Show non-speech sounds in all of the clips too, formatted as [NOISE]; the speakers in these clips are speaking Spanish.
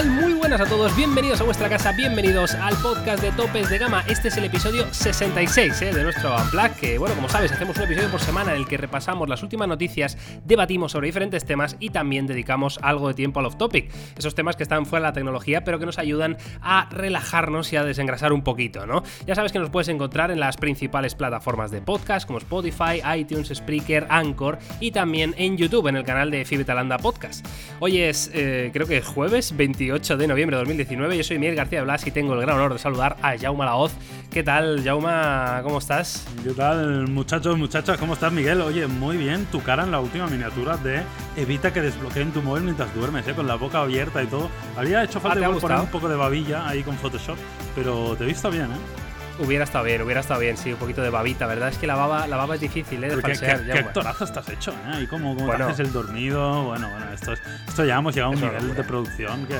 tal? Muy buenas a todos, bienvenidos a vuestra casa, bienvenidos al podcast de Topes de Gama. Este es el episodio 66 ¿eh? de nuestro Unplug, que bueno, como sabes, hacemos un episodio por semana en el que repasamos las últimas noticias, debatimos sobre diferentes temas y también dedicamos algo de tiempo al off-topic. Esos temas que están fuera de la tecnología, pero que nos ayudan a relajarnos y a desengrasar un poquito, ¿no? Ya sabes que nos puedes encontrar en las principales plataformas de podcast como Spotify, iTunes, Spreaker, Anchor y también en YouTube, en el canal de Fibetalanda Podcast. Hoy es, eh, creo que es jueves 28 de noviembre de 2019. Yo soy Miguel García Blas y tengo el gran honor de saludar a Jauma Laoz. ¿Qué tal, Jauma? ¿Cómo estás? ¿Qué tal, muchachos, muchachas? ¿Cómo estás, Miguel? Oye, muy bien. Tu cara en la última miniatura de evita que desbloqueen tu móvil mientras duermes, ¿eh? con la boca abierta y todo. Habría hecho falta Ah, ¿te ha poner un poco de babilla ahí con Photoshop, pero te he visto bien, ¿eh? Hubiera estado bien, hubiera estado bien, sí, un poquito de babita, ¿verdad? Es que la baba, la baba es difícil, ¿eh? De Pero ¿Qué, falsear, qué- qué actorazo estás hecho, ¿eh? Y cómo, cómo Bueno. te haces el dormido. Bueno, bueno, esto, es, esto ya hemos llegado a un nivel de producción que.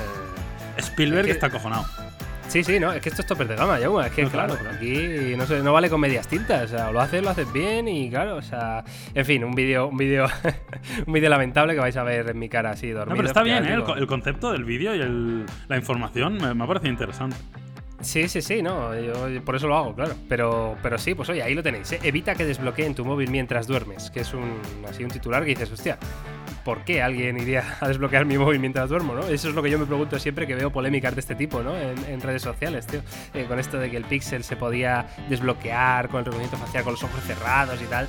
Spielberg Es que- está acojonado. Sí, sí, no, es que esto es topes de gama, Jauma. Es que, No, claro, claro. aquí no, sé, no vale con medias tintas. O sea, lo haces, lo haces bien y, claro, o sea. En fin, un vídeo un vídeo [LAUGHS] un vídeo lamentable que vais a ver en mi cara así dormido. No, pero está bien, ¿eh? El, concepto del vídeo y el- la información me, me ha parecido interesante. Sí, sí, sí, no, yo por eso lo hago, claro. Pero, pero sí, pues oye, ahí lo tenéis. ¿eh? Evita que desbloqueen tu móvil mientras duermes, que es un así un titular que dices, hostia, ¿por qué alguien iría a desbloquear mi móvil mientras duermo, no? Eso es lo que yo me pregunto siempre que veo polémicas de este tipo, ¿no? En, redes sociales, tío. Eh, con esto de que el Pixel se podía desbloquear con el reconocimiento facial con los ojos cerrados y tal.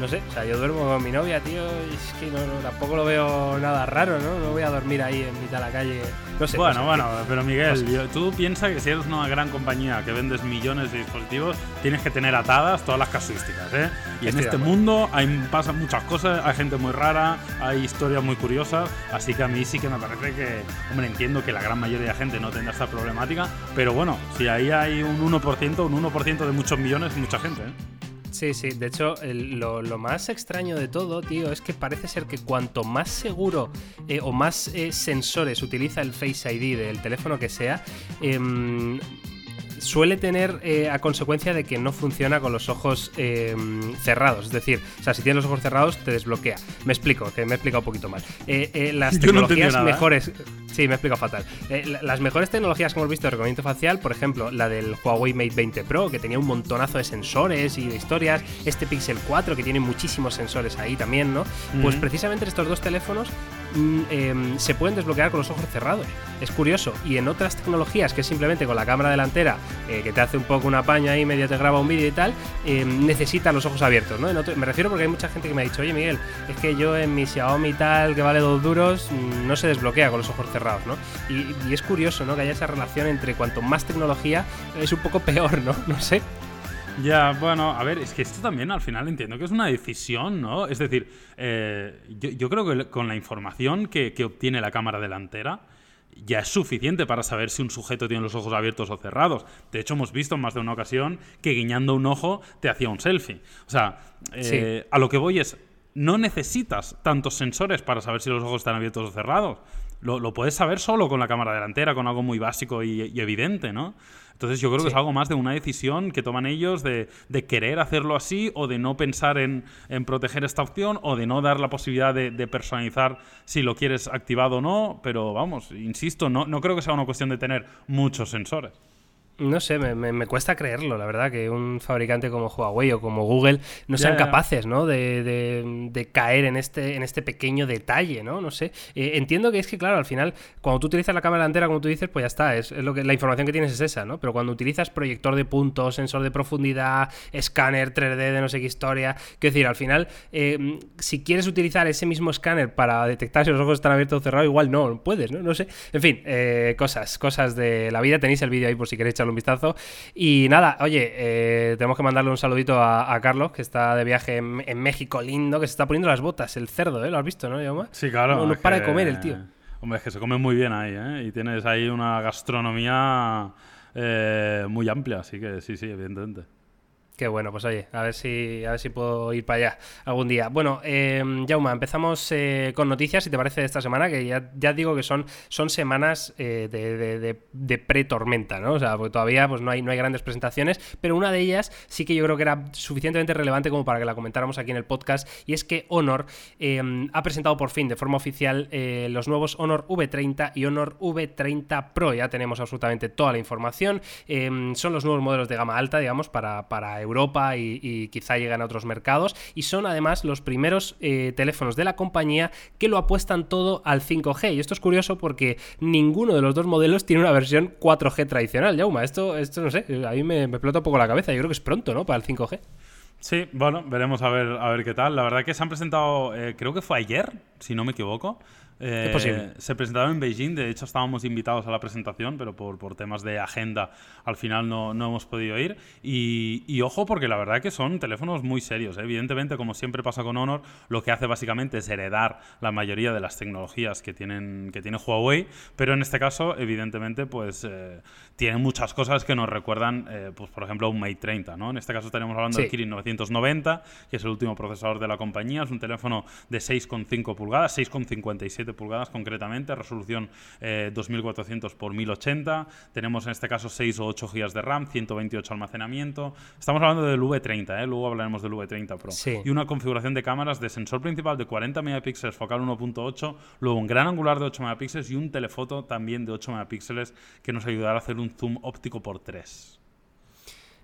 No sé, o sea, yo duermo con mi novia, tío, y es que no, no, tampoco lo veo nada raro, ¿no? No voy a dormir ahí en mitad de la calle. No sé. no Bueno, sé, bueno, tío. pero Miguel, yo- tú piensas que si eres una gran compañía que vendes millones de dispositivos, tienes que tener atadas todas las casuísticas, ¿eh? Y en Estoy este mundo hay, pasan muchas cosas, hay gente muy rara, hay historias muy curiosas, así que a mí sí que me parece que, hombre, entiendo que la gran mayoría de gente no tendrá esta problemática, pero bueno, si ahí hay un 1%, un 1% de muchos millones, mucha gente, ¿eh? Sí, sí, de hecho, lo, más extraño de todo, tío, es que parece ser que cuanto más seguro eh, o más eh, sensores utiliza el Face ID del teléfono que sea, em, suele tener eh, a consecuencia de que no funciona con los ojos em, cerrados. Es decir, o sea, si tienes los ojos cerrados, te desbloquea. Me explico, que me he explicado un poquito mal. Eh, eh, las [LAUGHS] no tecnologías ¿eh? mejores. Sí, me he explicado fatal. Eh, la- las mejores tecnologías que hemos visto de reconocimiento facial, por ejemplo, la del Huawei Mate 20 Pro, que tenía un montonazo de sensores y de historias, este Pixel 4, que tiene muchísimos sensores ahí también, ¿no? Pues precisamente estos dos teléfonos mm, em, se pueden desbloquear con los ojos cerrados. Es curioso. Y en otras tecnologías, que es simplemente con la cámara delantera, eh, que te hace un poco una paña ahí, medio te graba un vídeo y tal, em, necesitan los ojos abiertos, ¿no? Me refiero porque hay mucha gente que me ha dicho, oye Miguel, es que yo en mi Xiaomi tal, que vale dos duros, mm, no se desbloquea con los ojos cerrados, ¿no? Y, y es curioso, ¿no? Que haya esa relación entre cuanto más tecnología es un poco [LAUGHS] peor, ¿no? No sé. Ya, bueno, a ver, es que esto también al final entiendo que es una decisión, ¿no? Es decir, eh, yo, yo creo que con la información que, que obtiene la cámara delantera ya es suficiente para saber si un sujeto tiene los ojos abiertos o cerrados. De hecho, hemos visto en más de una ocasión que guiñando un ojo te hacía un selfie. O sea, eh, a lo que voy es, no necesitas tantos sensores para saber si los ojos están abiertos o cerrados. Lo, lo puedes saber solo con la cámara delantera, con algo muy básico y, y evidente, ¿no? Entonces yo creo que es algo más de una decisión que toman ellos de, de querer hacerlo así o de no pensar en, en proteger esta opción o de no dar la posibilidad de, de personalizar si lo quieres activado o no. Pero vamos, insisto, no, no creo que sea una cuestión de tener muchos sensores. No sé, me, me- me cuesta creerlo, la verdad, que un fabricante como Huawei o como Google no sean capaces, ¿no? De, de- de caer en este, en este pequeño detalle, ¿no? No sé. Eh, entiendo que es que, claro, al final, cuando tú utilizas la cámara delantera, como tú dices, pues ya está, es, es lo que la información que tienes es esa, ¿no? Pero cuando utilizas proyector de puntos, sensor de profundidad, escáner 3D de no sé qué historia, quiero decir, al final, eh, si quieres utilizar ese mismo escáner para detectar si los ojos están abiertos o cerrados, igual no puedes, ¿no? No sé. En fin, eh, cosas, cosas de la vida. Tenéis el vídeo ahí por si queréis echarle un vistazo. Y nada, oye, eh, tenemos que mandarle un saludito a, a Carlos, que está de viaje en, en México lindo, que se está poniendo las botas, el cerdo, ¿eh? ¿Lo has visto, no? Sí, claro. No, no para de comer el tío. Hombre, es que se come muy bien ahí, ¿eh? Y tienes ahí una gastronomía eh, muy amplia, así que sí, sí, evidentemente. Qué bueno, pues oye, a ver si, a ver si puedo ir para allá algún día. Bueno, eh, Jauma, empezamos eh, con noticias, si te parece, de esta semana, que ya, ya digo que son, son semanas eh, de, de, pre-tormenta, ¿no? O sea, porque todavía pues, no, hay, no hay grandes presentaciones, pero una de ellas sí que yo creo que era suficientemente relevante como para que la comentáramos aquí en el podcast, y es que Honor em, ha presentado por fin de forma oficial eh, los nuevos Honor V30 y Honor V30 Pro. Ya tenemos absolutamente toda la información. Em, son los nuevos modelos de gama alta, digamos, para, para Europa y, quizá llegan a otros mercados. Y son además los primeros eh, teléfonos de la compañía que lo apuestan todo al 5G. Y esto es curioso porque ninguno de los dos modelos tiene una versión 4G tradicional, Yauma. Esto, esto no sé, a mí me, me un poco la cabeza. Yo creo que es pronto, ¿no? Para el 5G. Sí, bueno, veremos a ver, a ver qué tal. La verdad que se han presentado, eh, creo que fue ayer, si no me equivoco, es posible. Eh, se presentaron en Beijing, de hecho estábamos invitados a la presentación, pero por, por temas de agenda al final no, no hemos podido ir. Y, y, ojo, porque la verdad que son teléfonos muy serios. ¿eh? Evidentemente, como siempre pasa con Honor, lo que hace básicamente es heredar la mayoría de las tecnologías que, tienen, que tiene Huawei, pero en este caso, evidentemente, pues eh, tiene muchas cosas que nos recuerdan, pues por ejemplo, un Mate 30. ¿no? En este caso estaríamos hablando del Kirin 990, que es el último procesador de la compañía. Es un teléfono de 6,5 pulgadas, 6,57 pulgadas concretamente, resolución 2400 x 1080. Tenemos en este caso 6 o 8 GB de RAM, 128 almacenamiento. Estamos hablando del V30, ¿eh? luego hablaremos del V30 Pro. Y una configuración de cámaras de sensor principal de 40 megapíxeles, focal 1.8, luego un gran angular de 8 megapíxeles y un telefoto también de 8 megapíxeles que nos ayudará a hacer un zoom óptico por 3.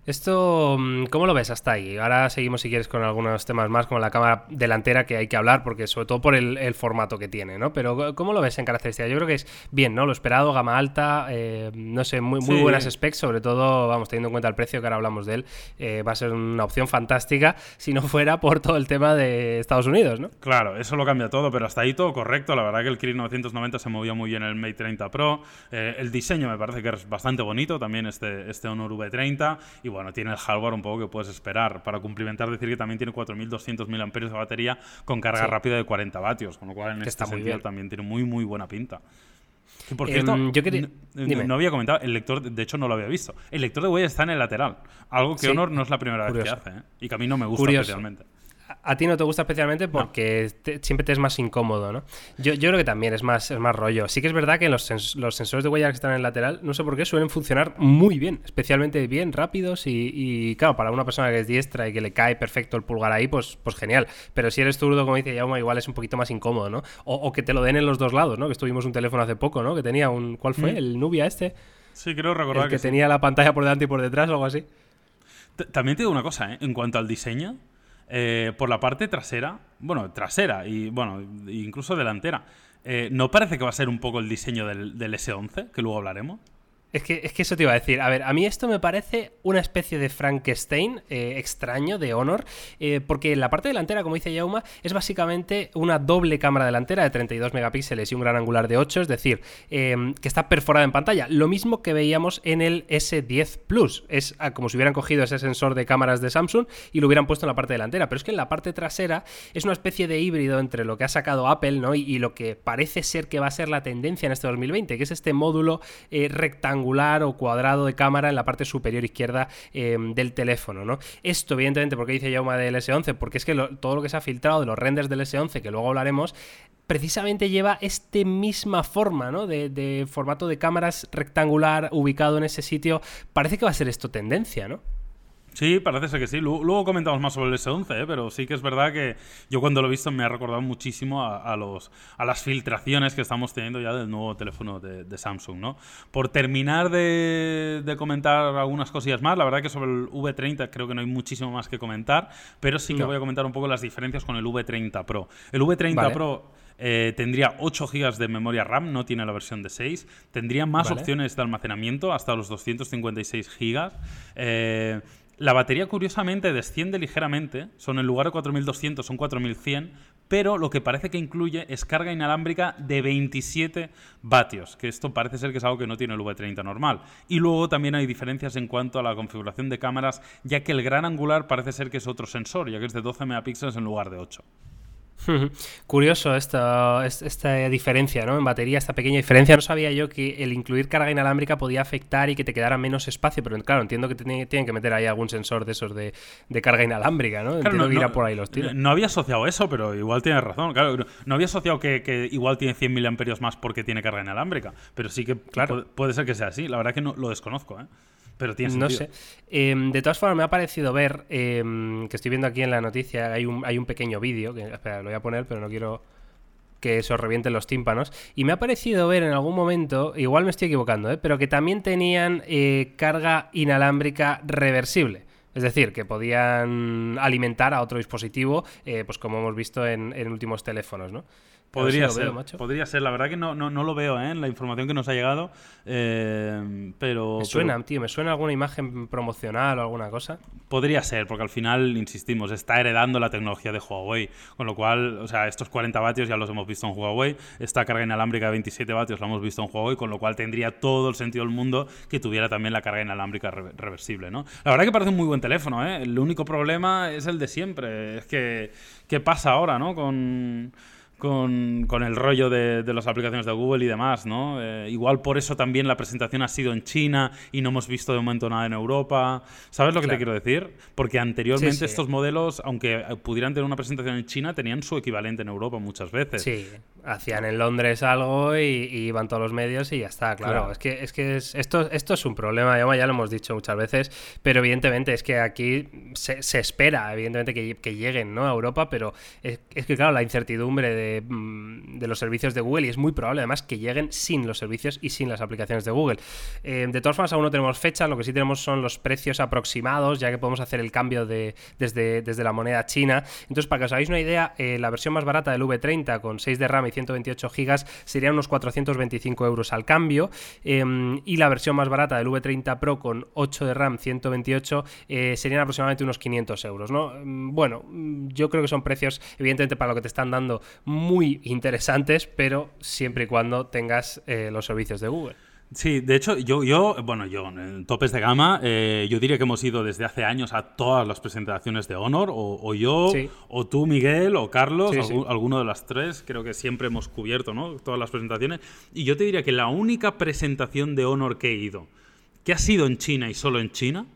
Esto, mm, ¿cómo lo ves hasta ahí? Ahora seguimos, si quieres, con algunos temas más, como la cámara delantera que hay que hablar, porque sobre todo por el, formato que tiene, ¿no? Pero, ¿cómo lo ves en características? Yo creo que es bien, ¿no? Lo esperado, gama alta, eh, no sé, muy, muy buenas specs, sobre todo, vamos, teniendo en cuenta el precio que ahora hablamos de él, eh, va a ser una opción fantástica [LAUGHS] si no fuera por todo el tema de Estados Unidos, ¿no? Claro, eso lo cambia todo, pero hasta ahí todo correcto. La verdad que el Kirin 990 se movió muy bien en el Mate 30 Pro. Eh, el diseño me parece que es bastante bonito, también este, este Honor V30. Y bueno, tiene el hardware un poco que puedes esperar. Para cumplimentar, decir que también tiene 4.200 mil de batería con carga rápida de 40 vatios, con lo cual en este sentido también tiene muy, muy buena pinta. Y por cierto, em, yo no, había comentado, el lector, de hecho no lo había visto. El lector de huella está en el lateral, algo que Honor no es la primera vez que hace, ¿eh? y que a mí no me gusta especialmente a ti no te gusta especialmente porque siempre te es más incómodo, ¿no? Yo, yo, creo que también es más, es más rollo. Sí que es verdad que los, sensores de huella que están en el lateral, no sé por qué, suelen funcionar muy bien, especialmente bien, rápidos y, claro, para una persona que es diestra y que le cae perfecto el pulgar ahí, pues, pues genial. Pero si eres zurdo, como dice Yauma, igual es un poquito más incómodo, ¿no? O, que te lo den en los dos lados, ¿no? Que estuvimos un teléfono hace poco, ¿no? Que tenía un... ¿Cuál fue? Mm. ¿El Nubia este? Sí, creo recordar el que, tenía la pantalla por delante y por detrás o algo así. También te digo una cosa, ¿eh? En cuanto al diseño, eh, por la parte trasera, bueno, trasera y bueno, incluso delantera, eh, ¿no parece que va a ser un poco el diseño del, del S11, que luego hablaremos? Es que, es que eso te iba a decir. A ver, a mí esto me parece una especie de Frankenstein eh, extraño de Honor, eh, porque la parte delantera, como dice Yauma, es básicamente una doble cámara delantera de 32 megapíxeles y un gran angular de 8, es decir, em, que está perforada en pantalla. Lo mismo que veíamos en el S10 Plus. Es ah, como si hubieran cogido ese sensor de cámaras de Samsung y lo hubieran puesto en la parte delantera. Pero es que en la parte trasera es una especie de híbrido entre lo que ha sacado Apple ¿no? y, lo que parece ser que va a ser la tendencia en este 2020, que es este módulo eh, rectangular o cuadrado de cámara en la parte superior izquierda em, del teléfono, ¿no? Esto, evidentemente, porque dice Yauma del S11, porque es que todo lo que se ha filtrado de los renders del S11, que luego hablaremos, precisamente lleva esta misma forma, ¿no? De, de, formato de cámaras rectangular ubicado en ese sitio. Parece que va a ser esto tendencia, ¿no? Sí, parece ser que sí. Luego, comentamos más sobre el S11, ¿eh? pero sí que es verdad que yo cuando lo he visto me ha recordado muchísimo a, los, a las filtraciones que estamos teniendo ya del nuevo teléfono de, Samsung. ¿no? Por terminar de, comentar algunas cosillas más, la verdad que sobre el V30 creo que no hay muchísimo más que comentar, pero sí que voy a comentar un poco las diferencias con el V30 Pro. El V30 Pro... Eh, tendría 8 GB de memoria RAM, no tiene la versión de 6. Tendría más opciones de almacenamiento, hasta los 256 GB. Eh, la batería curiosamente desciende ligeramente, son en lugar de 4200 son 4100, pero lo que parece que incluye es carga inalámbrica de 27 vatios, que esto parece ser que es algo que no tiene el V30 normal. Y luego también hay diferencias en cuanto a la configuración de cámaras, ya que el gran angular parece ser que es otro sensor, ya que es de 12 megapíxeles en lugar de 8. [LAUGHS] Curioso esta, esta diferencia, ¿no? En batería, esta pequeña diferencia. No sabía yo que el incluir carga inalámbrica podía afectar y que te quedara menos espacio, pero claro, entiendo que tienen que meter ahí algún sensor de esos de, carga inalámbrica, ¿no? entiendo que irá por ahí los tiros. No había asociado eso, pero igual tienes razón. Claro, no, había asociado que, igual tiene 100 miliamperios más porque tiene carga inalámbrica, pero sí que claro. puede, ser que sea así. La verdad que no lo desconozco, ¿eh? Pero tiene No sé. Em, de todas formas, me ha parecido ver, em, que estoy viendo aquí en la noticia, hay un, hay un pequeño vídeo, que espera, lo voy a poner, pero no quiero que eso revienten los tímpanos. Y me ha parecido ver en algún momento, igual me estoy equivocando, ¿eh? pero que también tenían eh, carga inalámbrica reversible. Es decir, que podían alimentar a otro dispositivo, eh, pues como hemos visto en, en últimos teléfonos, ¿no? Podría ser, podría ser. La verdad que no, no, lo veo ¿eh? la información que nos ha llegado, eh, pero... Me suena, tío, me suena alguna imagen promocional o alguna cosa. Podría ser, porque al final, insistimos, está heredando la tecnología de Huawei, con lo cual, o sea, estos 40 vatios ya los hemos visto en Huawei, esta carga inalámbrica de 27 vatios la hemos visto en Huawei, con lo cual tendría todo el sentido del mundo que tuviera también la carga inalámbrica reversible, ¿no? La verdad que parece un muy buen teléfono, ¿eh? El único problema es el de siempre, es que, ¿qué pasa ahora, no? Con con, con el rollo de, de, las aplicaciones de Google y demás, ¿no? Eh, igual por eso también la presentación ha sido en China y no hemos visto de momento nada en Europa. ¿Sabes lo que te quiero decir? Porque anteriormente estos modelos, aunque pudieran tener una presentación en China, tenían su equivalente en Europa muchas veces. Sí, hacían en Londres algo y, iban todos los medios y ya está, claro. Es que, es que esto, esto es un problema, ya, lo hemos dicho muchas veces, pero evidentemente es que aquí se, se espera, evidentemente, que, que, lleguen ¿no? a Europa, pero es, es que, claro, la incertidumbre de Mm, de, los servicios de Google y es muy probable además que lleguen sin los servicios y sin las aplicaciones de Google. Eh, de todas formas, aún no tenemos fecha, lo que sí tenemos son los precios aproximados, ya que podemos hacer el cambio de, desde, desde la moneda china. Entonces, para que os hagáis una idea, eh, la versión más barata del V30 con 6 de RAM y 128 GB sería unos 425 euros al cambio em, y la versión más barata del V30 Pro con 8 de RAM, 128 eh, serían aproximadamente unos 500 euros. ¿no? Mm, bueno, mm, yo creo que son precios, evidentemente, para lo que te están dando muy interesantes, pero siempre y cuando tengas eh, los servicios de Google. Sí, de hecho, yo, yo bueno, yo en topes de gama, eh, yo diría que hemos ido desde hace años a todas las presentaciones de Honor, o, yo, o tú, Miguel, o Carlos, alguno de las tres, creo que siempre hemos cubierto, ¿no? Todas las presentaciones. Y yo te diría que la única presentación de Honor que he ido, que ha sido en China y solo en China,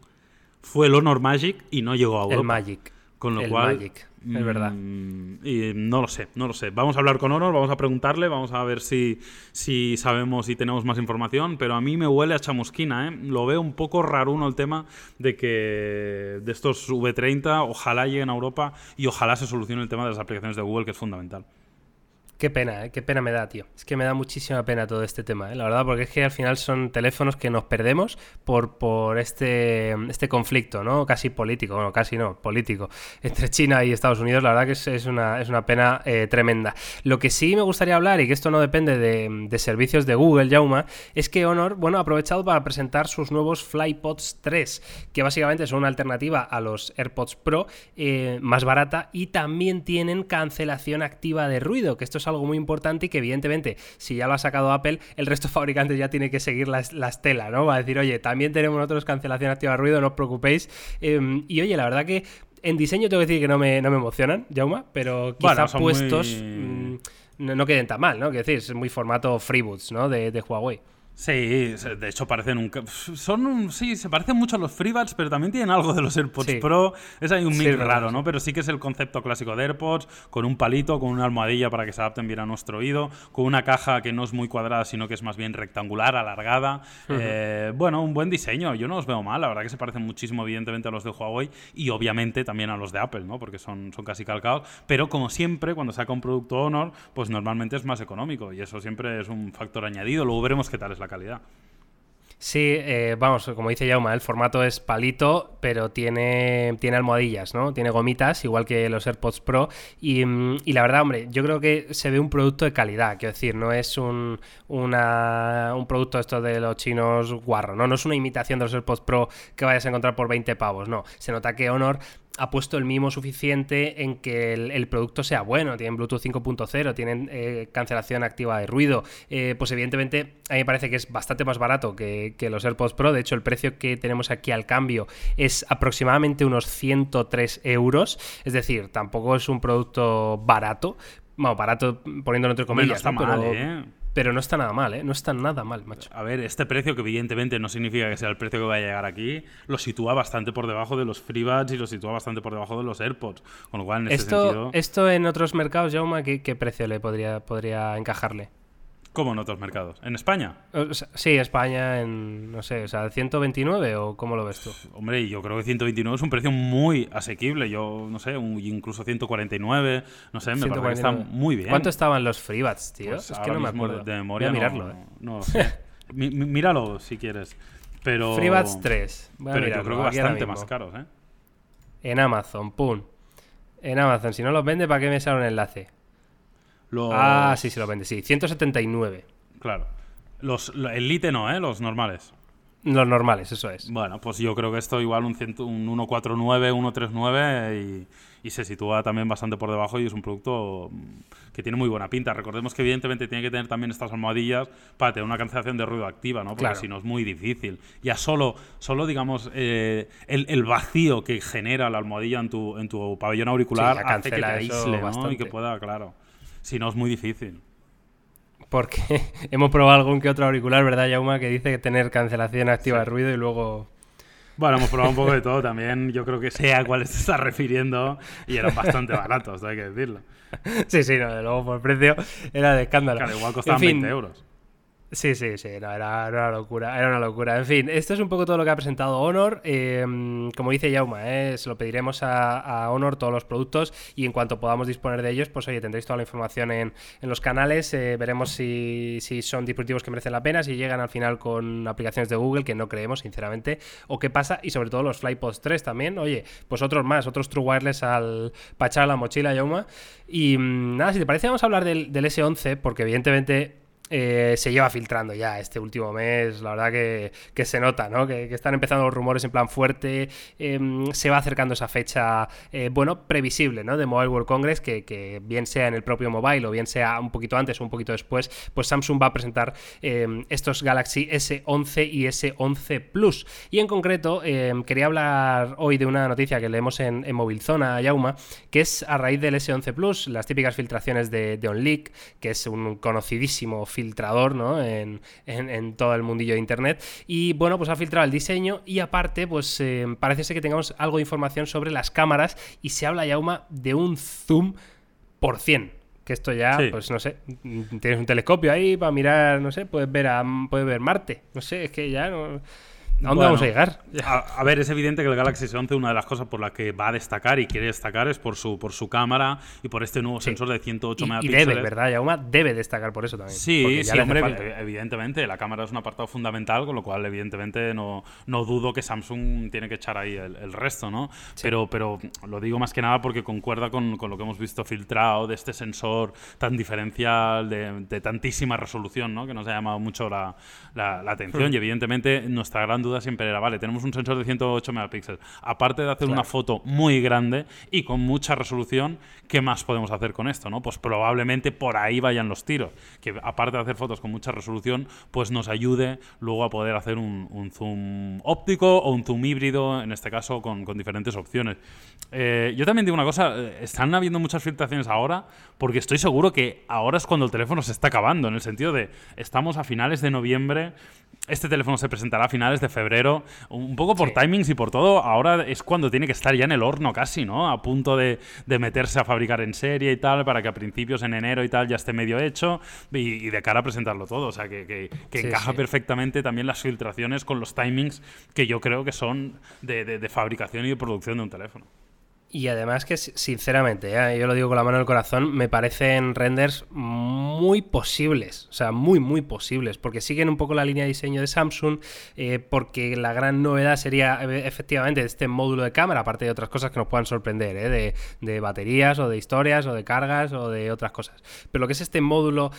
fue el Honor Magic y no llegó a Europa. El Magic. Con lo cual, Magic, es verdad. Mm, y no lo sé, no lo sé. Vamos a hablar con Honor, vamos a preguntarle, vamos a ver si, si sabemos y tenemos más información, pero a mí me huele a chamusquina, ¿eh? Lo veo un poco raro uno el tema de que de estos V30 ojalá lleguen a Europa y ojalá se solucione el tema de las aplicaciones de Google, que es fundamental. Qué pena, ¿eh? qué pena me da, tío. Es que me da muchísima pena todo este tema, ¿eh? la verdad, porque es que al final son teléfonos que nos perdemos por, por este, este conflicto, ¿no? Casi político, bueno, casi no, político, [LAUGHS] entre China y Estados Unidos. La verdad que es, una, es una pena eh, tremenda. Lo que sí me gustaría hablar, y que esto no depende de, de, servicios de Google, Yauma, es que Honor, bueno, ha aprovechado para presentar sus nuevos FlyPods 3, que básicamente son una alternativa a los AirPods Pro, eh, más barata, y también tienen cancelación activa de ruido, que esto es algo muy importante y que evidentemente si ya lo ha sacado Apple, el resto de fabricantes ya tiene que seguir la, estela, ¿no? Va a decir, oye, también tenemos nosotros cancelación activa de ruido, no os preocupéis. Em, y oye, la verdad que en diseño tengo que decir que no me, no me emocionan, Jauma, pero quizá puestos mm, no, queden tan mal, ¿no? Quiero decir, es muy formato FreeBoots, ¿no? De, de Huawei. Sí, de hecho parecen un... Son Sí, se parecen mucho a los FreeBuds, pero también tienen algo de los AirPods Pro. Es ahí un mix raro, ¿no? Pero sí que es el concepto clásico de AirPods, con un palito, con una almohadilla para que se adapten bien a nuestro oído, con una caja que no es muy cuadrada, sino que es más bien rectangular, alargada. Eh, bueno, un buen diseño. Yo no los veo mal, la verdad que se parecen muchísimo, evidentemente, a los de Huawei y obviamente también a los de Apple, ¿no? Porque son, son casi calcados. Pero como siempre, cuando saca un producto Honor, pues normalmente es más económico y eso siempre es un factor añadido. Luego veremos qué tal es la calidad. Sí, eh, vamos, como dice Jauma, el formato es palito, pero tiene, tiene almohadillas, ¿no? Tiene gomitas, igual que los AirPods Pro. Y, la verdad, hombre, yo creo que se ve un producto de calidad, quiero decir, no es un, un producto esto de los chinos guarro, ¿no? No es una imitación de los AirPods Pro que vayas a encontrar por 20 pavos, no. Se nota que Honor ha puesto el mimo suficiente en que el, producto sea bueno. Tienen Bluetooth 5.0, tienen eh, cancelación activa de ruido. Eh, pues evidentemente a mí me parece que es bastante más barato que, los AirPods Pro. De hecho, el precio que tenemos aquí al cambio es aproximadamente unos 103 euros. Es decir, tampoco es un producto barato. Bueno, barato poniéndolo entre comillas. está mal, ¿eh? Pero no está nada mal, ¿eh? No está nada mal, macho. A ver, este precio, que evidentemente no significa que sea el precio que vaya a llegar aquí, lo sitúa bastante por debajo de los FreeBuds y lo sitúa bastante por debajo de los AirPods. Con lo cual, en esto, ese sentido... Esto en otros mercados, Jauma, ¿qué, ¿qué, precio le podría, podría encajarle? ¿Cómo en otros mercados? ¿En España? sí, España en, no sé, o sea, 129 o cómo lo ves tú? Hombre, yo creo que 129 es un precio muy asequible. Yo, no sé, incluso 149, no sé, me parece que está muy bien. ¿Cuánto estaban los FreeBuds, tío? Pues es que no me acuerdo. De, memoria Voy a mirarlo, no, ¿eh? no sé. [LAUGHS] míralo si quieres. Pero... FreeBuds 3. pero yo creo que bastante más caros, ¿eh? En Amazon, pum. En Amazon, si no los vende, ¿para qué me sale un enlace? Ah, sí, se lo vende, sí. 179. Claro. Los, el Lite no, ¿eh? Los normales. Los normales, eso es. Bueno, pues yo creo que esto igual un, un 149, 139 y, y, se sitúa también bastante por debajo y es un producto que tiene muy buena pinta. Recordemos que evidentemente tiene que tener también estas almohadillas para tener una cancelación de ruido activa, ¿no? Porque si no es muy difícil. Ya solo, solo digamos, eh, el, vacío que genera la almohadilla en tu, en tu pabellón auricular hace que te aísle, ¿no? Y que pueda, claro. Si no, es muy difícil. Porque [LAUGHS] hemos probado algún que otro auricular, ¿verdad, Yauma? Que dice que tener cancelación activa de ruido y luego. Bueno, hemos probado un poco de todo también. Yo creo que sé a cuáles te estás refiriendo y eran bastante baratos, hay que decirlo. [LAUGHS] Sí, sí, no, de luego por precio era de escándalo. Claro, igual costaban 20 euros. Sí, sí, sí, no, era, una locura, era una locura. En fin, esto es un poco todo lo que ha presentado Honor. Em, como dice Yauma, eh, se lo pediremos a, Honor todos los productos y en cuanto podamos disponer de ellos, pues oye, tendréis toda la información en, los canales. Eh, veremos si, son dispositivos que merecen la pena, si llegan al final con aplicaciones de Google, que no creemos, sinceramente, o qué pasa, y sobre todo los FlyPods 3 también. Oye, pues otros más, otros True Wireless al pachar la mochila, Yauma. Y mm, nada, si te parece, vamos a hablar del, del S11, porque evidentemente eh, se lleva filtrando ya este último mes, la verdad que, se nota, ¿no? Que, están empezando los rumores en plan fuerte, em, se va acercando esa fecha, eh, bueno, previsible, ¿no? De Mobile World Congress, que, bien sea en el propio mobile o bien sea un poquito antes o un poquito después, pues Samsung va a presentar em, estos Galaxy S11 y S11 Plus. Y en concreto, em, quería hablar hoy de una noticia que leemos en, en Movilzona, Yauma, que es a raíz del S11 Plus, las típicas filtraciones de, de OnLeak, que es un conocidísimo filtrador ¿no? en, todo el mundillo de Internet. Y bueno, pues ha filtrado el diseño y aparte, pues eh, parece ser que tengamos algo de información sobre las cámaras y se habla, Yauma, de un zoom por 100 que esto ya, pues no sé, tienes un telescopio ahí para mirar, no sé, puedes ver a, puedes ver Marte, no sé, es que ya no... ¿A dónde vamos a llegar? A, ver, es evidente que el Galaxy S11, una de las cosas por las que va a destacar y quiere destacar es por su, por su cámara y por este nuevo sensor de 108 megapíxeles. Y debe, ¿verdad? Yauma debe destacar por eso también. Sí, sí, hombre, evidentemente. La cámara es un apartado fundamental, con lo cual, evidentemente, no, no dudo que Samsung tiene que echar ahí el, resto, ¿no? Pero, pero lo digo más que nada porque concuerda con, con, lo que hemos visto filtrado de este sensor tan diferencial, de, tantísima resolución, ¿no? Que nos ha llamado mucho la, la, atención. Hmm. Y, evidentemente, nuestra gran duda siempre era, vale, tenemos un sensor de 108 megapíxeles. Aparte de hacer una foto muy grande y con mucha resolución, ¿qué más podemos hacer con esto? ¿no? Pues probablemente por ahí vayan los tiros. Que aparte de hacer fotos con mucha resolución, pues nos ayude luego a poder hacer un, zoom óptico o un zoom híbrido, en este caso con, diferentes opciones. Eh, yo también digo una cosa, eh, están habiendo muchas filtraciones ahora porque estoy seguro que ahora es cuando el teléfono se está acabando, en el sentido de estamos a finales de noviembre este teléfono se presentará a finales de febrero. Un poco por timings y por todo. Ahora es cuando tiene que estar ya en el horno casi, ¿no? A punto de, meterse a fabricar en serie y tal, para que a principios en enero y tal ya esté medio hecho y, de cara a presentarlo todo. O sea, que, encaja perfectamente también las filtraciones con los timings que yo creo que son de fabricación y de producción de un teléfono. Y además que, sinceramente, ¿eh? yo lo digo con la mano en el corazón, me parecen renders muy posibles. O sea, muy, muy posibles. Porque siguen un poco la línea de diseño de Samsung. Eh, porque la gran novedad sería eh, efectivamente este módulo de cámara, aparte de otras cosas que nos puedan sorprender, de, de, baterías o de historias o de cargas o de otras cosas. Pero lo que es este módulo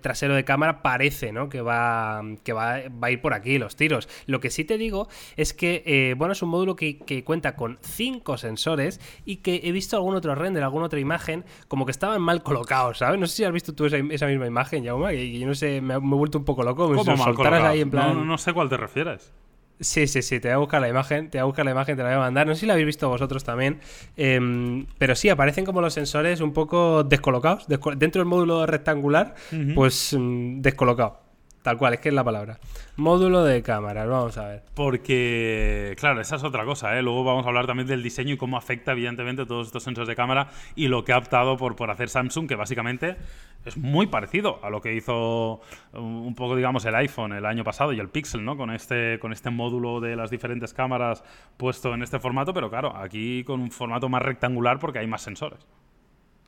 trasero de cámara parece ¿no? que, va, que va, va, a ir por aquí los tiros. Lo que sí te digo es que, bueno, es un módulo que, cuenta con cinco sensores y que he visto algún otro render, alguna otra imagen, como que estaban mal colocados, ¿sabes? No sé si has visto tú esa, misma imagen, Jauma, que yo no sé, me, he vuelto un poco loco. ¿Cómo mal ahí en plan... No, no, sé cuál te refieres. Sí, sí, sí, te voy a buscar la imagen, te voy a buscar la imagen, te la voy a mandar. No sé si la habéis visto vosotros también. Em, pero sí, aparecen como los sensores un poco descolocados. dentro del módulo rectangular, pues mm, descolocado. Tal cual, es que es la palabra. Módulo de cámaras, vamos a ver. Porque, claro, esa es otra cosa, ¿eh? Luego vamos a hablar también del diseño y cómo afecta, evidentemente, todos estos sensores de cámara y lo que ha optado por, por hacer Samsung, que básicamente es muy parecido a lo que hizo un poco, digamos, el iPhone el año pasado y el Pixel, ¿no? Con este, con este módulo de las diferentes cámaras puesto en este formato, pero claro, aquí con un formato más rectangular porque hay más sensores.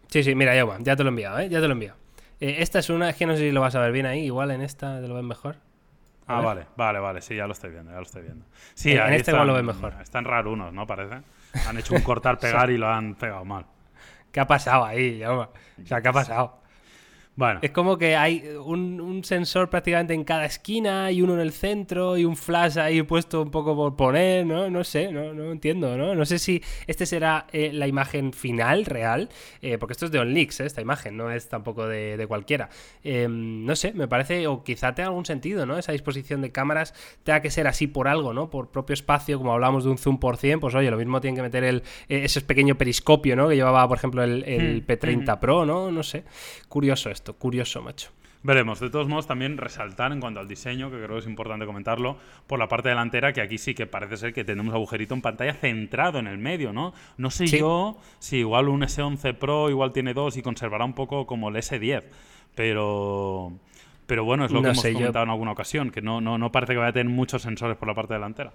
Sí, sí, mira, ya, ya te lo he enviado, ¿eh? Ya te lo he enviado. Eh, esta es una, es que no sé si lo vas a ver bien ahí, igual en esta te lo ves mejor. ah, vale, vale, vale, sí, ya lo estoy viendo, ya lo estoy viendo. Sí, en, este igual lo ves mejor. Están raros unos, ¿no? Parece. Han hecho un cortar-pegar [LAUGHS] y lo han pegado mal. ¿Qué ha pasado ahí, O sea, ¿qué ha pasado? Bueno. Es como que hay un, sensor prácticamente en cada esquina y uno en el centro y un flash ahí puesto un poco por poner, ¿no? No sé, no, no entiendo, ¿no? No sé si este será eh, la imagen final, real, eh, porque esto es de OnLeaks, ¿eh? esta imagen, no es tampoco de, cualquiera. Em, no sé, me parece, o quizá tenga algún sentido, ¿no? Esa disposición de cámaras tenga que ser así por algo, ¿no? Por propio espacio, como hablamos de un zoom por 100, pues oye, lo mismo tienen que meter el, ese pequeño periscopio, ¿no? Que llevaba, por ejemplo, el, el hmm, P30 hmm. Pro, ¿no? No sé. Curioso esto curioso, macho. Veremos. De todos modos, también resaltar en cuanto al diseño, que creo que es importante comentarlo, por la parte delantera, que aquí sí que parece ser que tenemos agujerito en pantalla centrado en el medio, ¿no? No sé yo si igual un S11 Pro igual tiene dos y conservará un poco como el S10, pero... Pero bueno, es lo que hemos comentado en alguna ocasión, que no, no, no parece que vaya a tener muchos sensores por la parte delantera.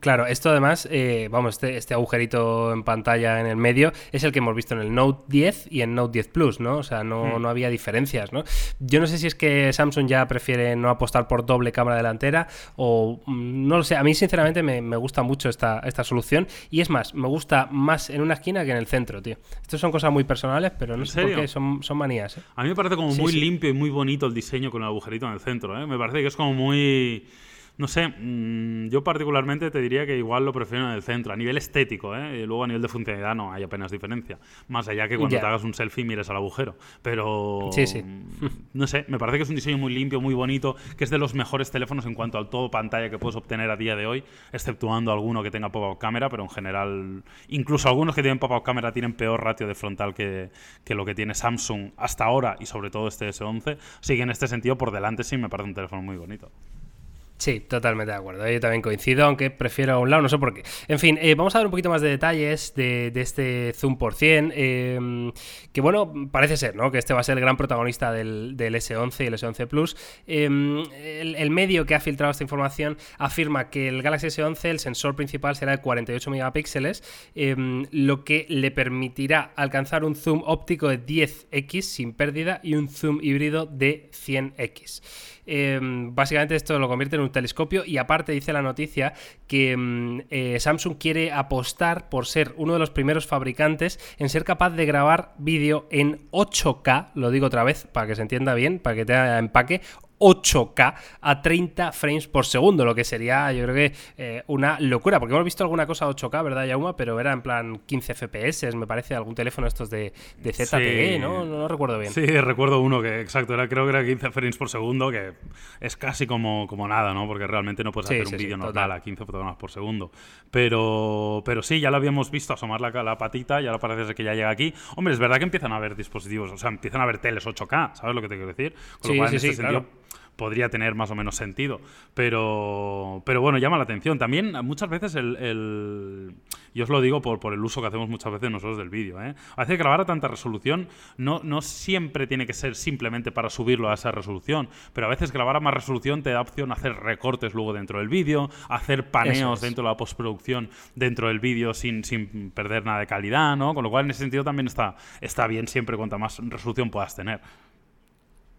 Claro, esto además, eh, vamos, este, este, agujerito en pantalla en el medio es el que hemos visto en el Note 10 y en Note 10 Plus, ¿no? O sea, no, hmm. no, había diferencias, ¿no? Yo no sé si es que Samsung ya prefiere no apostar por doble cámara delantera o mm, no lo sé. A mí, sinceramente, me, gusta mucho esta, esta solución y es más, me gusta más en una esquina que en el centro, tío. Estas son cosas muy personales, pero no sé por qué, son, son manías. ¿eh? A mí me parece como muy limpio y muy bonito el diseño con el agujerito en el centro, ¿eh? Me parece que es como muy no sé, mm, yo particularmente te diría que igual lo prefiero en el centro, a nivel estético, ¿eh? Y luego a nivel de funcionalidad no hay apenas diferencia. Más allá que cuando te hagas un selfie mires al agujero. Pero. Sí, sí. Mm, no sé, me parece que es un diseño muy limpio, muy bonito, que es de los mejores teléfonos en cuanto al todo pantalla que puedes obtener a día de hoy, exceptuando alguno que tenga pop-up cámara, pero en general, incluso algunos que tienen pop-up cámara tienen peor ratio de frontal que, que lo que tiene Samsung hasta ahora y sobre todo este S11. Así que en este sentido, por delante sí me parece un teléfono muy bonito. Sí, totalmente de acuerdo. Yo también coincido, aunque prefiero a un lado, no sé por qué. En fin, eh, vamos a ver un poquito más de detalles de, este Zoom por 100. Em, que bueno, parece ser, ¿no? Que este va a ser el gran protagonista del, S11 y el S11 Plus. Em, el, medio que ha filtrado esta información afirma que el Galaxy S11, el sensor principal será de 48 megapíxeles, em, lo que le permitirá alcanzar un zoom óptico de 10x sin pérdida y un zoom híbrido de 100x. Em, básicamente esto lo convierte en un telescopio y aparte dice la noticia que em, eh, Samsung quiere apostar por ser uno de los primeros fabricantes en ser capaz de grabar vídeo en 8K, lo digo otra vez para que se entienda bien, para que tenga empaque, 8K a 30 frames por segundo, lo que sería, yo creo que eh, una locura, porque hemos visto alguna cosa 8K, ¿verdad, Yauma? Pero era en plan 15 FPS, me parece, algún teléfono estos de, de ZTE, ¿no? ¿no? recuerdo bien. Sí, recuerdo uno que, exacto, era, creo que era 15 frames por segundo, que es casi como, como nada, ¿no? Porque realmente no puedes hacer un vídeo normal a 15 fotogramas por segundo. Pero, pero sí, ya lo habíamos visto asomar la, la patita, y ahora parece que ya llega aquí. Hombre, es verdad que empiezan a haber dispositivos, o sea, empiezan a haber teles 8K, ¿sabes lo que te quiero decir? Con lo cual, en este sentido, podría tener más o menos sentido. Pero, pero bueno, llama la atención. También muchas veces el, yo os lo digo por, por, el uso que hacemos muchas veces nosotros del vídeo. ¿eh? A veces grabar a tanta resolución no, no siempre tiene que ser simplemente para subirlo a esa resolución, pero a veces grabar a más resolución te da opción a hacer recortes luego dentro del vídeo, hacer paneos dentro de la postproducción dentro del vídeo sin, sin perder nada de calidad, ¿no? Con lo cual en ese sentido también está, está bien siempre cuanta más resolución puedas tener.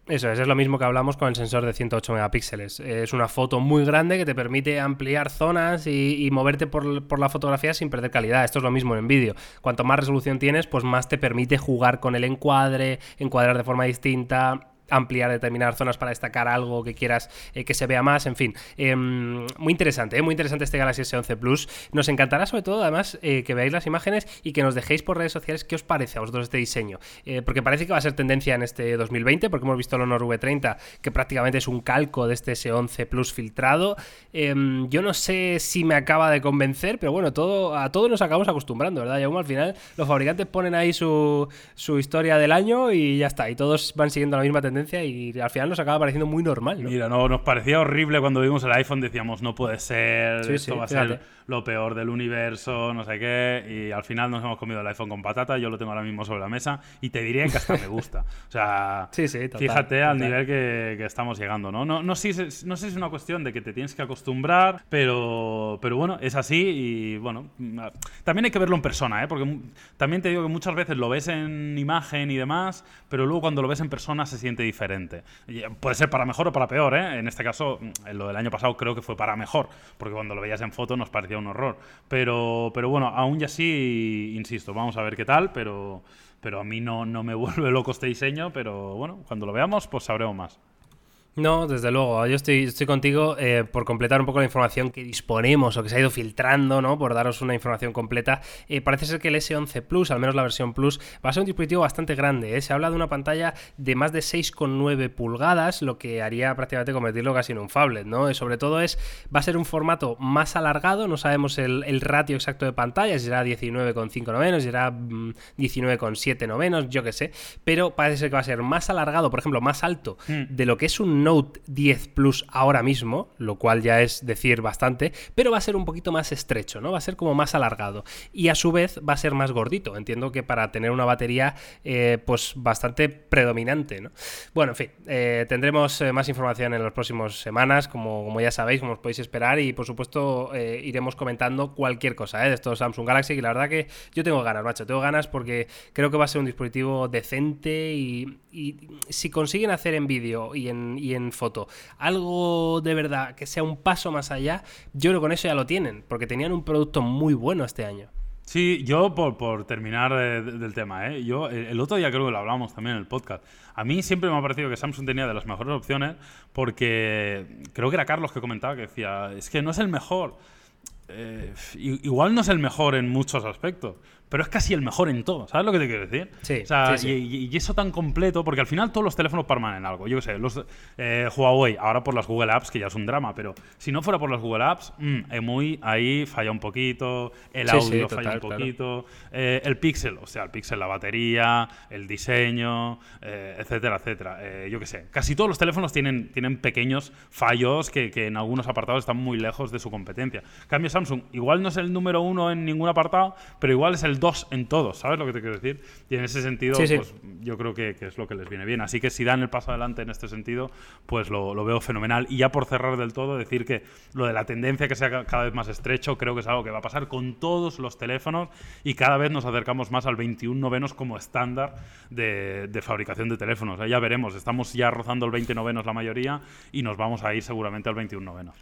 Eso es, es lo mismo que hablamos con el sensor de 108 megapíxeles. Es una foto muy grande que te permite ampliar zonas y, moverte por, por, la fotografía sin perder calidad. Esto es lo mismo en vídeo. Cuanto más resolución tienes, pues más te permite jugar con el encuadre, encuadrar de forma distinta, ampliar determinadas zonas para destacar algo que quieras eh, que se vea más, en fin. Em, muy interesante, eh, muy interesante este Galaxy S11 Plus. Nos encantará sobre todo, además, eh, que veáis las imágenes y que nos dejéis por redes sociales qué os parece a vosotros este diseño. porque parece que va a ser tendencia en este 2020, porque hemos visto el Honor V30, que prácticamente es un calco de este S11 Plus filtrado. Em, yo no sé si me acaba de convencer, pero bueno, a todos nos acabamos acostumbrando, ¿verdad? Y aún al final los fabricantes ponen ahí su historia del año y ya está, y todos van siguiendo la misma tendencia y al final nos acaba pareciendo muy normal. Mira, no, nos parecía horrible cuando vimos el iPhone, decíamos, no puede ser, esto va a ser lo peor del universo, no sé qué, y al final nos hemos comido el iPhone con patata, yo lo tengo ahora mismo sobre la mesa, y te diría que hasta me gusta. O sea, [LAUGHS] fíjate al nivel que, estamos llegando, ¿no? No, no, sé, no sé si es una cuestión de que te tienes que acostumbrar, pero, pero bueno, es así y bueno, también hay que verlo en persona, ¿eh? Porque también te digo que muchas veces lo ves en imagen y demás, pero luego cuando lo ves en persona se siente diferente. Puede ser para mejor o para peor, ¿eh? En este caso, lo del año pasado creo que fue para mejor, porque cuando lo veías en foto nos parecía un horror. Pero, pero bueno, aún ya así, insisto, vamos a ver qué tal, pero, pero a mí no, no me [LAUGHS] vuelve loco este diseño, pero bueno, cuando lo veamos, pues sabremos más. No, desde luego. Yo estoy, estoy contigo eh, por completar un poco la información que disponemos o que se ha ido filtrando, ¿no? Por daros una información completa. Eh, parece ser que el S11 Plus, al menos la versión Plus, va a ser un dispositivo bastante grande. ¿eh? Se habla de una pantalla de más de 6,9 pulgadas, lo que haría prácticamente convertirlo casi en un phablet, ¿no? sobre todo es, va a ser un formato más alargado, no sabemos el, ratio exacto de pantalla, si será 19,5 novenos, si será 19,7 mm, novenos, yo qué sé. Pero parece ser que va a ser más alargado, por ejemplo, más alto hmm. de lo que es un Note 10 Plus ahora mismo, lo cual ya es decir bastante, pero va a ser un poquito más estrecho, ¿no? Va a ser como más alargado. Y a su vez va a ser más gordito. Entiendo que para tener una batería, eh, pues bastante predominante, ¿no? Bueno, en fin, eh, tendremos eh, más información en las próximas semanas, como, ya sabéis, como os podéis esperar, y por supuesto iremos comentando cualquier cosa de estos Samsung Galaxy, y la verdad que yo tengo ganas, macho, tengo ganas porque creo que va a ser un dispositivo decente y, si consiguen hacer en vídeo y en en foto algo de verdad que sea un paso más allá, yo creo que con eso ya lo tienen, porque tenían un producto muy bueno este año. Sí, yo por, terminar del tema, ¿eh? yo el otro día creo que lo hablamos también en el podcast. A mí siempre me ha parecido que Samsung tenía de las mejores opciones porque creo que era Carlos que comentaba que decía, es que no es el mejor. Eh, igual no es el mejor en muchos aspectos, pero es casi el mejor en todo. ¿Sabes lo que te quiero decir? Sí. O sea, Y, eso tan completo, porque al final todos los teléfonos parman en algo. Yo qué sé, los eh, Huawei, ahora por las Google Apps, que ya es un drama, pero si no fuera por las Google Apps, mmm, muy ahí falla un poquito, el audio falla un poquito, eh, el Pixel, o sea, el Pixel, la batería, el diseño, eh, etcétera, etcétera. yo qué sé, casi todos los teléfonos tienen, tienen pequeños fallos que, que en algunos apartados están muy lejos de su competencia. Cambio Samsung, igual no es el número uno en ningún apartado, pero igual es el dos en todos, ¿sabes lo que te quiero decir? Y en ese sentido, pues yo creo que, es lo que les viene bien. Así que si dan el paso adelante en este sentido, pues lo, veo fenomenal. Y ya por cerrar del todo, decir que lo de la tendencia que sea cada vez más estrecho, creo que es algo que va a pasar con todos los teléfonos y cada vez nos acercamos más al 21 novenos como estándar de, fabricación de teléfonos. Ya veremos, estamos ya rozando el 20 novenos la mayoría y nos vamos a ir seguramente al 21 novenos.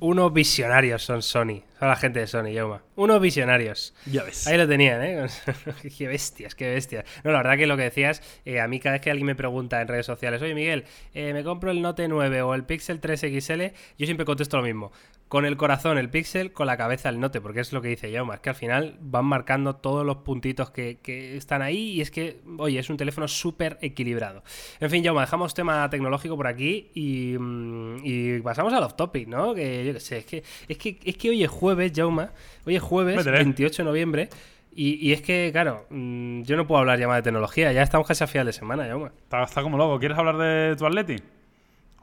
Unos visionarios son Sony. Son la gente de Sony, Yauma. Unos visionarios. Ya ves. Ahí lo tenían, ¿eh? [LAUGHS] qué bestias, qué bestias. No, la verdad que lo que decías, eh, a mí cada vez que alguien me pregunta en redes sociales, oye Miguel, eh, me compro el Note 9 o el Pixel 3 XL, yo siempre contesto lo mismo con el corazón el pixel, con la cabeza el note, porque es lo que dice Yauma, es que al final van marcando todos los puntitos que, están ahí y es que, oye, es un teléfono súper equilibrado. En fin, Yauma, dejamos tema tecnológico por aquí y, mm, pasamos al off topic, ¿no? Que yo qué sé, es que, es que, es que hoy es jueves, Yauma, hoy es jueves, 28 de noviembre. Y, es que, claro, mm, yo no puedo hablar ya más de tecnología, ya estamos casi a final de semana, Yauma. Está, está como loco. ¿Quieres hablar de tu Atleti?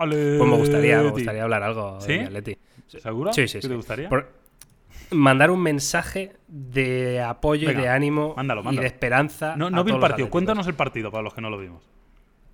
Pues me gustaría, me gustaría hablar algo ¿Sí? de Atleti. ¿Seguro? Sí, sí, ¿Qué sí. te gustaría? Por- mandar un mensaje de apoyo Venga, y de ánimo mándalo, y mándalo. de esperanza. No, a vi el todos partido. Cuéntanos el partido para los que no lo vimos.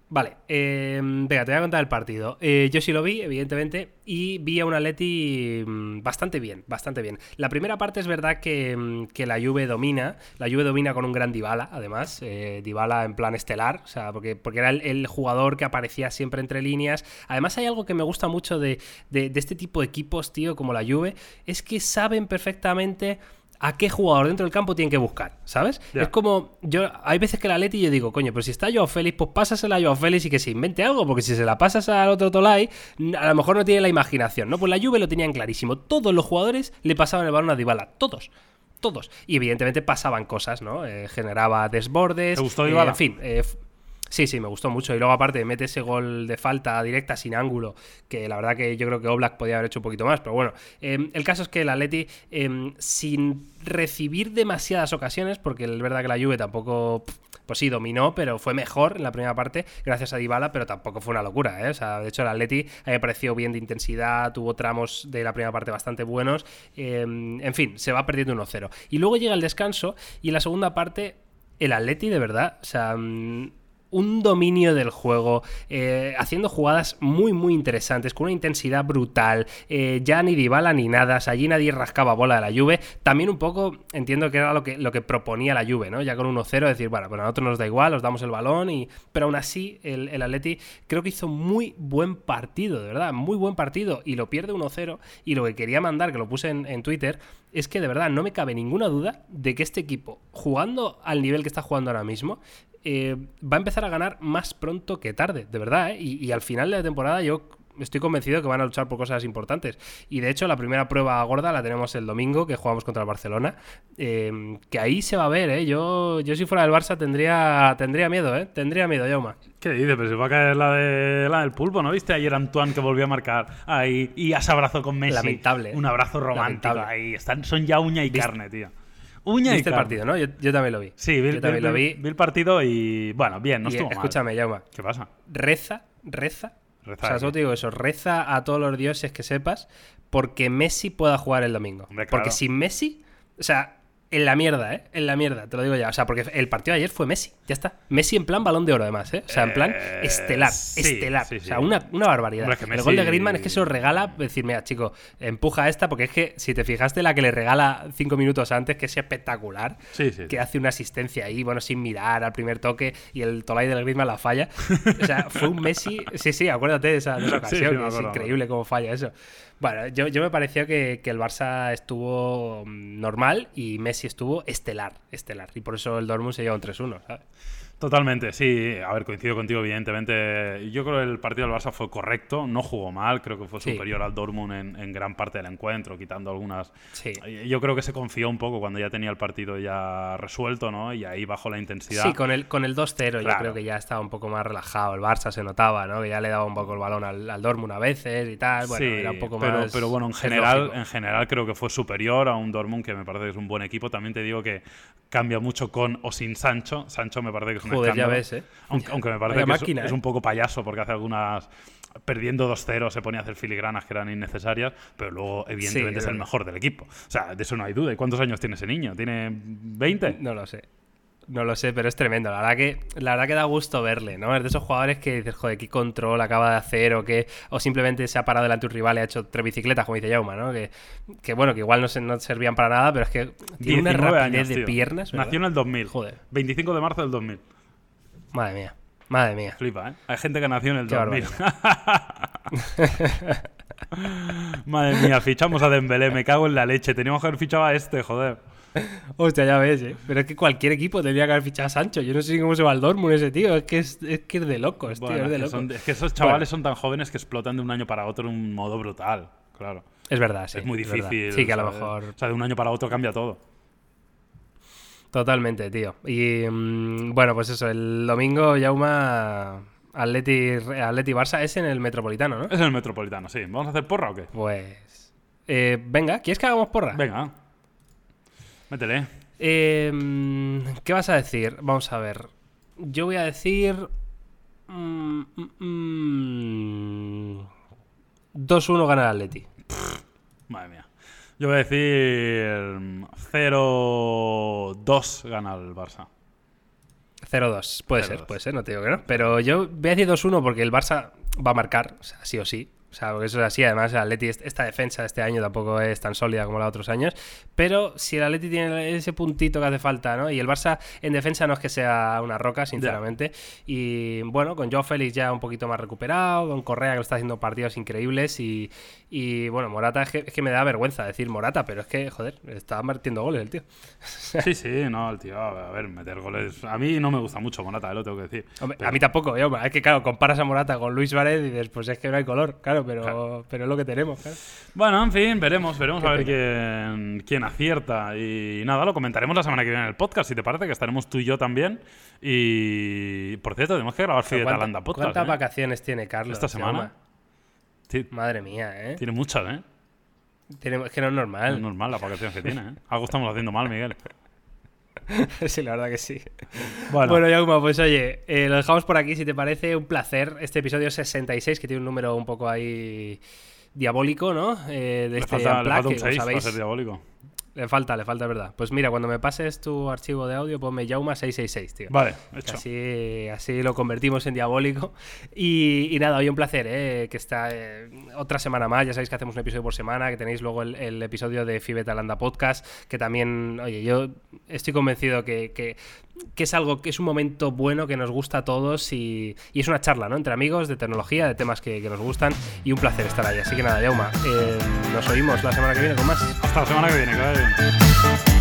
Vale, eh, venga, te voy a contar el partido. Eh, yo sí lo vi, evidentemente, y vi a un Atleti mm, bastante bien, bastante bien. La primera parte es verdad que, mm, que la Juve domina, la Juve domina con un gran Dybala, además, eh, en plan estelar, o sea, porque, porque era el, el jugador que aparecía siempre entre líneas. Además hay algo que me gusta mucho de, de- de este tipo de equipos, tío, como la Juve, es que saben perfectamente a qué jugador dentro del campo tienen que buscar, ¿sabes? Es como, yo hay veces que la Leti yo digo, coño, pero si está Joao Félix, pues pásasela a Joao Félix y que se invente algo, porque si se la pasas al otro Tolai, a lo mejor no tiene la imaginación, ¿no? Pues la Juve lo tenían clarísimo, todos los jugadores le pasaban el balón a Dybala, todos. Todos. Y evidentemente pasaban cosas, ¿no? Eh, generaba desbordes. ¿Te gustó eh, en fin, eh, Sí, sí, me gustó mucho. Y luego, aparte, mete ese gol de falta directa sin ángulo, que la verdad que yo creo que Oblak podía haber hecho un poquito más, pero bueno. Eh, el caso es que el Atleti, eh, sin recibir demasiadas ocasiones, porque es verdad que la Juve tampoco, pues sí, dominó, pero fue mejor en la primera parte, gracias a Dybala, pero tampoco fue una locura, ¿eh? O sea, de hecho, el Atleti me pareció bien de intensidad, tuvo tramos de la primera parte bastante buenos. eh, en fin, se va perdiendo 1-0. Y luego llega el descanso, y en la segunda parte, el Atleti, de verdad, o sea... un dominio del juego, eh, haciendo jugadas muy, muy interesantes, con una intensidad brutal. eh, ya ni Dybala ni nada, allí nadie rascaba bola de la Juve. También un poco entiendo que era lo que, lo que proponía la Juve, ¿no? Ya con 1-0, decir, bueno, pues a nosotros nos da igual, os damos el balón, y... pero aún así el, el Atleti creo que hizo muy buen partido, de verdad, muy buen partido, y lo pierde 1-0. Y lo que quería mandar, que lo puse en Twitter, es que de verdad no me cabe ninguna duda de que este equipo, jugando al nivel que está jugando ahora mismo, eh, va a empezar a ganar más pronto que tarde, de verdad, ¿eh? y, y al final de la temporada yo estoy convencido que van a luchar por cosas importantes. Y de hecho, la primera prueba gorda la tenemos el domingo, que jugamos contra el Barcelona. eh, que ahí se va a ver, ¿eh? Yo, yo si fuera del Barça tendría, tendría miedo, ¿eh? Tendría miedo, Jauma. ¿Qué dices? Pero se va a caer la, de, la del pulpo, ¿no? ¿Viste ayer Antoine que volvió a marcar? Ahí, y a ese abrazo con Messi. Lamentable. Un abrazo romántico. Lamentable. Ahí, están, son ya uña y ¿Viste- carne, tío. Uña y ¿Viste el carne. partido, no? Yo, yo también lo vi. Sí, vi, yo también vi- lo vi- vi. el partido y, bueno, bien, no y, estuvo mal. escúchame, Jauma. ¿Qué pasa? Reza, reza. Reza o sea, solo te digo eso, reza a todos los dioses que sepas porque Messi pueda jugar el domingo. Hombre, claro. Porque sin Messi, o sea, en la mierda, ¿eh? En la mierda, te lo digo ya. O sea, porque el partido de ayer fue Messi, ya está. Messi en plan balón de oro, además, ¿eh? O sea, en plan Eh, estelar, sí, estelar. sí, O sea, una, una barbaridad. Hombre, es que El gol de Griezmann es que se lo regala, decir, mira, chico, empuja esta, porque es que si te fijaste la que le regala cinco minutos antes, que es espectacular, Sí, sí. que hace una asistencia ahí, bueno, sin mirar al primer toque y el Tolai del Griezmann la falla. O sea, fue un Messi. Sí, sí, acuérdate de esa, de esa [LAUGHS] ocasión. es increíble cómo falla eso. Bueno, yo, yo me pareció que, que el Barça estuvo mm, normal y Messi estuvo estelar, estelar. Y por eso el Dortmund se lleva un 3-1, ¿sabes? Totalmente, sí. A ver, coincido contigo, evidentemente. Yo creo que el partido del Barça fue correcto, no jugó mal, creo que fue Sí. superior al Dortmund en, en gran parte del encuentro, quitando algunas. Sí. Yo creo que se confió un poco cuando ya tenía el partido ya resuelto, ¿no? Y ahí bajó la intensidad. Sí, con el, con el 2-0 yo Claro. creo que ya estaba un poco más relajado. El Barça se notaba, ¿no? Que ya le daba un poco el balón al, al Dortmund a veces y tal. Bueno, Sí, era un poco pero, más. pero bueno, en general, en general creo que fue superior a un Dortmund que me parece que es un buen equipo. También te digo que cambia mucho con o sin Sancho. Sancho me parece que es Joder, ya ves, ¿eh? Aunque, aunque me parece Vaya que es- máquina, es, ¿eh? un poco payaso porque hace algunas... Perdiendo 2-0 se ponía a hacer filigranas que eran innecesarias, pero luego evidentemente es es el mejor del equipo. O sea, de eso no hay duda. ¿Y cuántos años tiene ese niño? ¿Tiene 20? No lo sé. No lo sé, pero es tremendo. La verdad que, la verdad que da gusto verle, ¿no? Es de esos jugadores que dices, joder, qué control acaba de hacer o que o simplemente se ha parado delante de un rival y ha hecho tres bicicletas, como dice Jauma, ¿no? Que, que bueno, que igual no, se, no servían para nada, pero es que tiene una 19 rapidez años, de tío. piernas. ¿verdad? Nació en el 2000. Joder. 25 de marzo del 2000. Madre mía, madre mía. Flipa, ¿eh? Hay gente que nació en el Qué 2000. [LAUGHS] Madre mía, fichamos a Dembélé, me cago en la leche. Teníamos que haber fichado a este, joder. Hostia, ya ves, ¿eh? Pero es que cualquier equipo tendría que haber fichado a Sancho. Yo no sé cómo se va al Dortmund ese tío. Es que es, es, que es de locos, tío. Bueno, es de locos. son- es que esos chavales son tan jóvenes que explotan de un año para otro de un modo brutal. Claro. Es verdad, sí. es muy difícil. Sí, que a lo mejor. O sea, de un año para otro cambia todo. Totalmente, tío. Y mm, bueno, pues eso, el domingo Yauma Atleti, Atleti Barça es en el Metropolitano, ¿no? Es el metropolitano, sí. ¿Vamos a hacer porra o qué? Pues. eh, venga, ¿quieres que hagamos porra? Venga. Métele. Eh, mm, ¿Qué vas a decir? Vamos a ver. Yo voy a decir Mm, mm, 2-1 mm. gana el Atleti. Madre mía. Yo voy a decir 0-2 gana el Barça. 0-2, puede ser, puede ser, no te digo que no. Pero yo voy a decir 2-1 porque el Barça va a marcar, o sea, sí o sí. O sea, porque eso es así. Además, el Atleti, esta defensa de este año tampoco es tan sólida como la de otros años. Pero si el Atleti tiene ese puntito que hace falta, ¿no? Y el Barça en defensa no es que sea una roca, sinceramente. Y bueno, con Joe Félix ya un poquito más recuperado, con Correa que está haciendo partidos increíbles. Y, y bueno, Morata es que, me da vergüenza decir Morata, pero es que, joder, está metiendo goles el tío. [LAUGHS] sí, sí, no, el tío, a ver, meter goles. A mí no me gusta mucho Morata, eh, lo tengo que decir. A mí tampoco, yo, es que claro, comparas a Morata con Luis Varez y dices, pues es que no hay color, claro pero, pero es lo que tenemos. Bueno, en fin, veremos, veremos a ver quién, quién, acierta. Y nada, lo comentaremos la semana que viene en el podcast, si te parece, que estaremos tú y yo también. Y por cierto, tenemos que grabar Fidel Talanda Podcast. ¿Cuántas ¿eh? vacaciones tiene Carlos? Esta semana. Madre mía, ¿eh? Tiene muchas, ¿eh? es que no es normal. No es normal las vacaciones que tiene, ¿eh? Algo estamos haciendo mal, Miguel. [LAUGHS] sí, la verdad que sí. Bueno, bueno pues oye, eh, lo dejamos por aquí si te parece. Un placer. Este episodio 66, que tiene un número un poco ahí diabólico, ¿no? Eh, de este falta, un 6 para ser diabólico. Le falta, le falta, verdad. Pues mira, cuando me pases tu archivo de audio, ponme Yauma666, tío. Vale, hecho. Así, así lo convertimos en diabólico. Y, nada, hoy un placer, ¿eh? Que está eh, otra semana más. Ya sabéis que hacemos un episodio por semana, que tenéis luego el, episodio de Fibetalanda Podcast, que también, oye, yo estoy convencido que, que, es algo, que es un momento bueno que nos gusta a todos y, es una charla, ¿no? Entre amigos de tecnología, de temas que, nos gustan y un placer estar ahí. Así que nada, Yauma, eh, nos oímos la semana que viene con más. Hasta la semana que viene, que